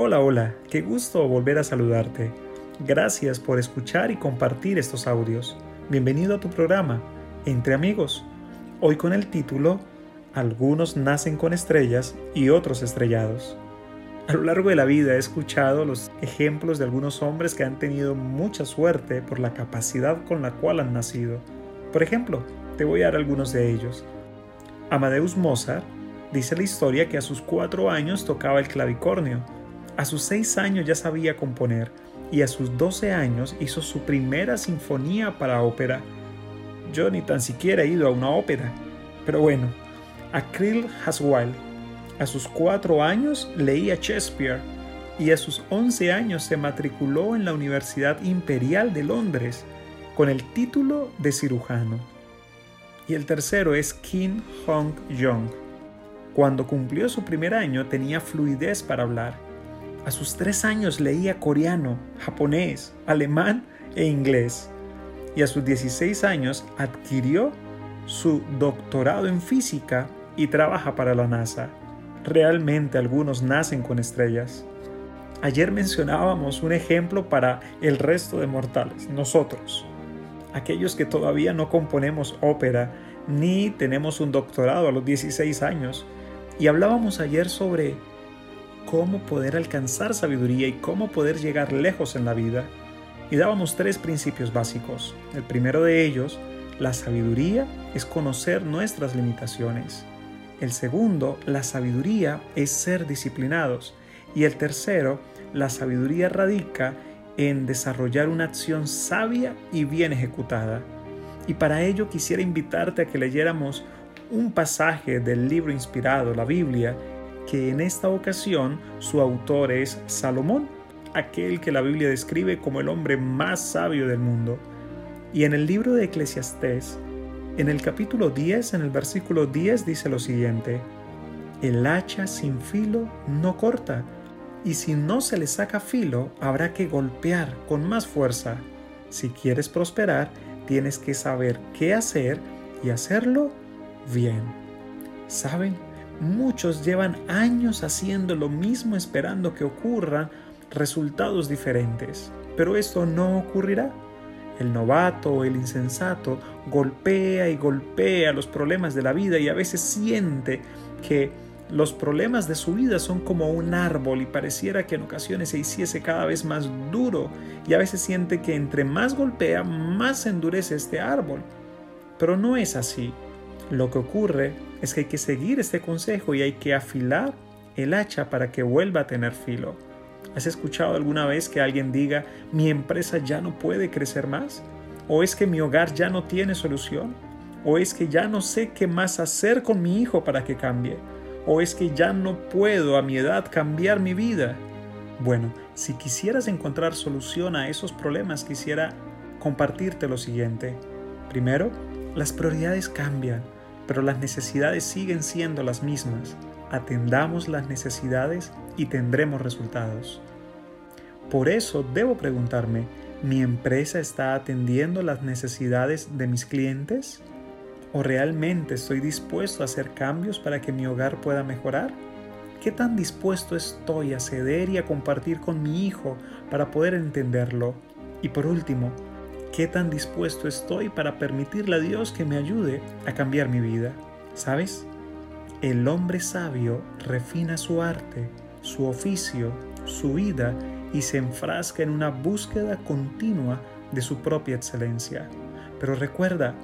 Hola, hola, qué gusto volver a saludarte. Gracias por escuchar y compartir estos audios. Bienvenido a tu programa, Entre Amigos. Hoy con el título Algunos nacen con estrellas y otros estrellados. A lo largo de la vida he escuchado los ejemplos de algunos hombres que han tenido mucha suerte por la capacidad con la cual han nacido. Por ejemplo, te voy a dar algunos de ellos. Amadeus Mozart dice la historia que a sus cuatro años tocaba el clavicornio a sus seis años ya sabía componer y a sus doce años hizo su primera sinfonía para ópera. Yo ni tan siquiera he ido a una ópera. Pero bueno, Krill Haswell a sus cuatro años leía Shakespeare y a sus once años se matriculó en la Universidad Imperial de Londres con el título de cirujano. Y el tercero es Kim Hong-jong. Cuando cumplió su primer año tenía fluidez para hablar a sus tres años leía coreano, japonés, alemán e inglés. Y a sus 16 años adquirió su doctorado en física y trabaja para la NASA. Realmente algunos nacen con estrellas. Ayer mencionábamos un ejemplo para el resto de mortales, nosotros, aquellos que todavía no componemos ópera ni tenemos un doctorado a los 16 años. Y hablábamos ayer sobre cómo poder alcanzar sabiduría y cómo poder llegar lejos en la vida. Y dábamos tres principios básicos. El primero de ellos, la sabiduría es conocer nuestras limitaciones. El segundo, la sabiduría es ser disciplinados. Y el tercero, la sabiduría radica en desarrollar una acción sabia y bien ejecutada. Y para ello quisiera invitarte a que leyéramos un pasaje del libro inspirado, la Biblia, que en esta ocasión su autor es Salomón, aquel que la Biblia describe como el hombre más sabio del mundo. Y en el libro de Eclesiastés, en el capítulo 10, en el versículo 10 dice lo siguiente, el hacha sin filo no corta, y si no se le saca filo, habrá que golpear con más fuerza. Si quieres prosperar, tienes que saber qué hacer y hacerlo bien. ¿Saben? Muchos llevan años haciendo lo mismo esperando que ocurran resultados diferentes, pero esto no ocurrirá. El novato o el insensato golpea y golpea los problemas de la vida y a veces siente que los problemas de su vida son como un árbol y pareciera que en ocasiones se hiciese cada vez más duro y a veces siente que entre más golpea, más endurece este árbol. Pero no es así. Lo que ocurre es que hay que seguir este consejo y hay que afilar el hacha para que vuelva a tener filo. ¿Has escuchado alguna vez que alguien diga, mi empresa ya no puede crecer más? ¿O es que mi hogar ya no tiene solución? ¿O es que ya no sé qué más hacer con mi hijo para que cambie? ¿O es que ya no puedo a mi edad cambiar mi vida? Bueno, si quisieras encontrar solución a esos problemas, quisiera compartirte lo siguiente. Primero, las prioridades cambian pero las necesidades siguen siendo las mismas. Atendamos las necesidades y tendremos resultados. Por eso debo preguntarme, ¿mi empresa está atendiendo las necesidades de mis clientes? ¿O realmente estoy dispuesto a hacer cambios para que mi hogar pueda mejorar? ¿Qué tan dispuesto estoy a ceder y a compartir con mi hijo para poder entenderlo? Y por último, qué tan dispuesto estoy para permitirle a Dios que me ayude a cambiar mi vida. ¿Sabes? El hombre sabio refina su arte, su oficio, su vida y se enfrasca en una búsqueda continua de su propia excelencia. Pero recuerda,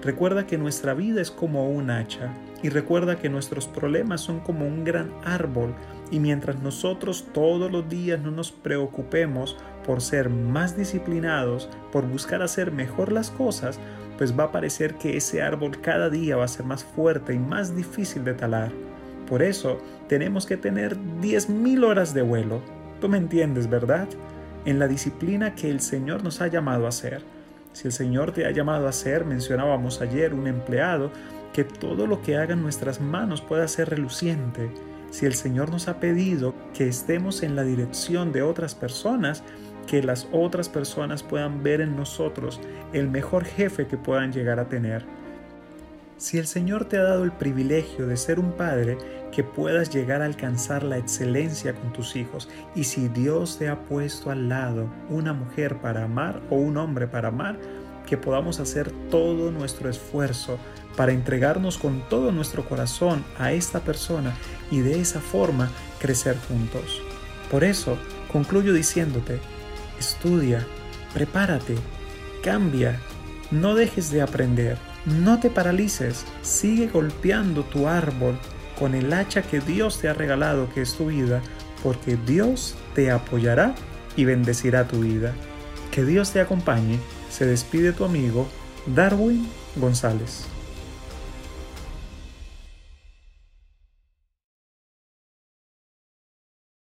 recuerda que nuestra vida es como un hacha y recuerda que nuestros problemas son como un gran árbol y mientras nosotros todos los días no nos preocupemos por ser más disciplinados, por buscar hacer mejor las cosas, pues va a parecer que ese árbol cada día va a ser más fuerte y más difícil de talar. Por eso tenemos que tener 10.000 horas de vuelo. Tú me entiendes, ¿verdad? En la disciplina que el Señor nos ha llamado a hacer. Si el Señor te ha llamado a ser, mencionábamos ayer, un empleado, que todo lo que haga en nuestras manos pueda ser reluciente. Si el Señor nos ha pedido que estemos en la dirección de otras personas, que las otras personas puedan ver en nosotros el mejor jefe que puedan llegar a tener. Si el Señor te ha dado el privilegio de ser un padre, que puedas llegar a alcanzar la excelencia con tus hijos. Y si Dios te ha puesto al lado una mujer para amar o un hombre para amar, que podamos hacer todo nuestro esfuerzo para entregarnos con todo nuestro corazón a esta persona y de esa forma crecer juntos. Por eso concluyo diciéndote, estudia, prepárate, cambia, no dejes de aprender, no te paralices, sigue golpeando tu árbol con el hacha que Dios te ha regalado, que es tu vida, porque Dios te apoyará y bendecirá tu vida. Que Dios te acompañe. Se despide tu amigo Darwin González.